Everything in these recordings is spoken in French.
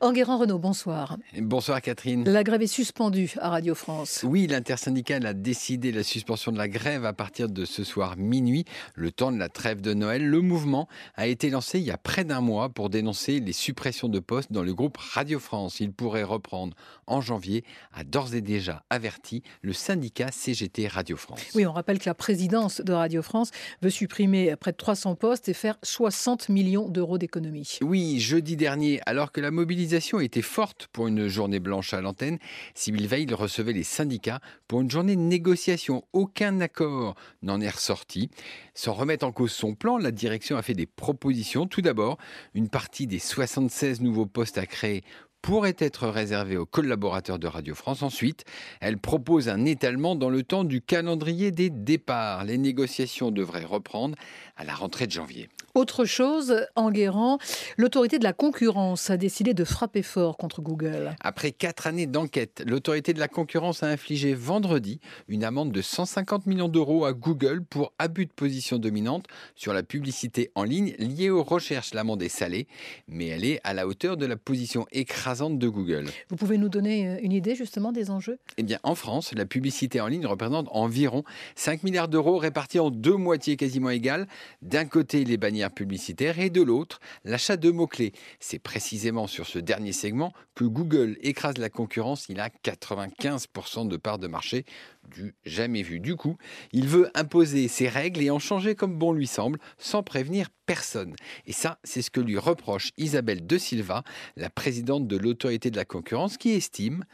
Enguerrand Renault, bonsoir. Bonsoir Catherine. La grève est suspendue à Radio France. Oui, l'intersyndicale a décidé la suspension de la grève à partir de ce soir minuit, le temps de la trêve de Noël. Le mouvement a été lancé il y a près d'un mois pour dénoncer les suppressions de postes dans le groupe Radio France. Il pourrait reprendre en janvier, a d'ores et déjà averti le syndicat CGT Radio France. Oui, on rappelle que la présidence de Radio France veut supprimer près de 300 postes et faire 60 millions d'euros d'économies. Oui, jeudi dernier, alors que la mobilisation était forte pour une journée blanche à l'antenne. Sibyl Veil recevait les syndicats pour une journée de négociation. Aucun accord n'en est ressorti. Sans remettre en cause son plan, la direction a fait des propositions. Tout d'abord, une partie des 76 nouveaux postes à créer pourrait être réservée aux collaborateurs de Radio France. Ensuite, elle propose un étalement dans le temps du calendrier des départs. Les négociations devraient reprendre à la rentrée de janvier. Autre chose, en Guérant, l'autorité de la concurrence a décidé de frapper fort contre Google. Après quatre années d'enquête, l'autorité de la concurrence a infligé vendredi une amende de 150 millions d'euros à Google pour abus de position dominante sur la publicité en ligne liée aux recherches. L'amende est salée, mais elle est à la hauteur de la position écrasante de Google. Vous pouvez nous donner euh, une idée justement des enjeux? Eh bien, en France, la publicité en ligne représente environ 5 milliards d'euros répartis en deux moitiés quasiment égales. D'un côté, les bannières publicitaire et de l'autre, l'achat de mots-clés. C'est précisément sur ce dernier segment que Google écrase la concurrence. Il a 95% de part de marché du jamais vu. Du coup, il veut imposer ses règles et en changer comme bon lui semble, sans prévenir personne. Et ça, c'est ce que lui reproche Isabelle De Silva, la présidente de l'autorité de la concurrence, qui estime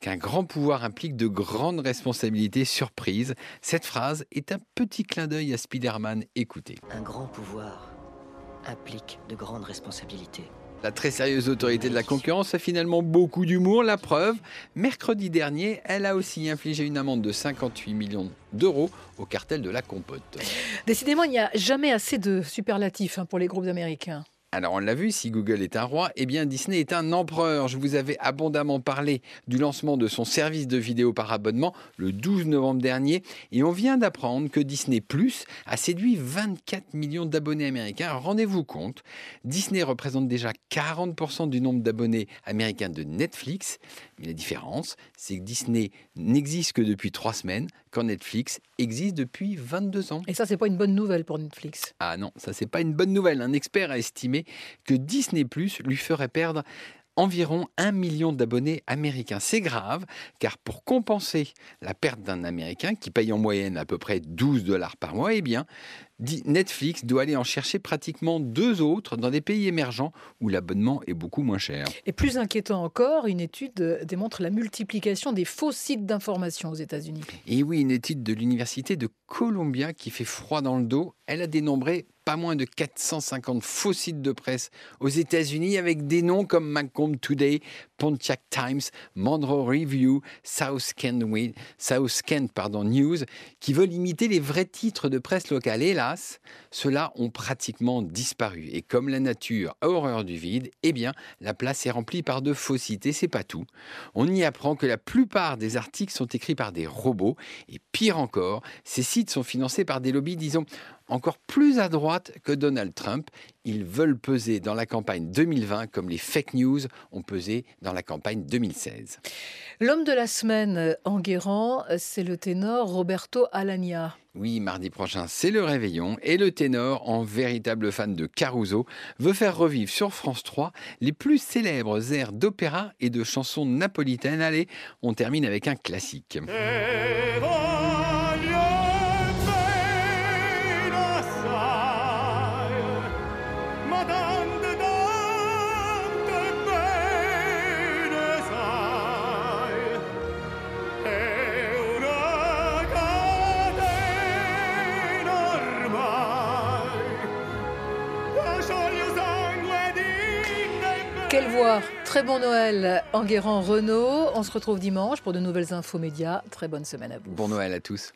qu'un grand pouvoir implique de grandes responsabilités surprises. Cette phrase est un petit clin d'œil à Spider-Man. Écoutez. Un grand pouvoir implique de grandes responsabilités. La très sérieuse autorité de la concurrence a finalement beaucoup d'humour, la preuve. Mercredi dernier, elle a aussi infligé une amende de 58 millions d'euros au cartel de la compote. Décidément, il n'y a jamais assez de superlatifs hein, pour les groupes américains. Alors on l'a vu, si Google est un roi, eh bien Disney est un empereur. Je vous avais abondamment parlé du lancement de son service de vidéo par abonnement le 12 novembre dernier et on vient d'apprendre que Disney Plus a séduit 24 millions d'abonnés américains. Rendez-vous compte, Disney représente déjà 40% du nombre d'abonnés américains de Netflix. Mais la différence, c'est que Disney n'existe que depuis trois semaines, quand Netflix existe depuis 22 ans. Et ça, c'est pas une bonne nouvelle pour Netflix. Ah non, ça c'est pas une bonne nouvelle. Un expert a estimé que Disney Plus lui ferait perdre environ un million d'abonnés américains. C'est grave, car pour compenser la perte d'un Américain qui paye en moyenne à peu près 12 dollars par mois, eh bien, Netflix doit aller en chercher pratiquement deux autres dans des pays émergents où l'abonnement est beaucoup moins cher. Et plus inquiétant encore, une étude démontre la multiplication des faux sites d'information aux États-Unis. Et oui, une étude de l'Université de Columbia qui fait froid dans le dos, elle a dénombré pas moins de 450 faux sites de presse aux États-Unis avec des noms comme Macomb Today, Pontiac Times, Monroe Review, South Kent, News, qui veulent imiter les vrais titres de presse locale. Hélas, ceux-là ont pratiquement disparu. Et comme la nature a horreur du vide, eh bien, la place est remplie par de. Et c'est pas tout. On y apprend que la plupart des articles sont écrits par des robots. Et pire encore, ces sites sont financés par des lobbies, disons, encore plus à droite que Donald Trump. Ils veulent peser dans la campagne 2020 comme les fake news ont pesé dans la campagne 2016. L'homme de la semaine en Guérant, c'est le ténor Roberto Alagna. Oui, mardi prochain, c'est le réveillon et le ténor, en véritable fan de Caruso, veut faire revivre sur France 3 les plus célèbres airs d'opéra et de chansons napolitaines. Allez, on termine avec un classique. Quelle voix Très bon Noël Enguerrand Renault. On se retrouve dimanche pour de nouvelles infos médias. Très bonne semaine à vous. Bon Noël à tous.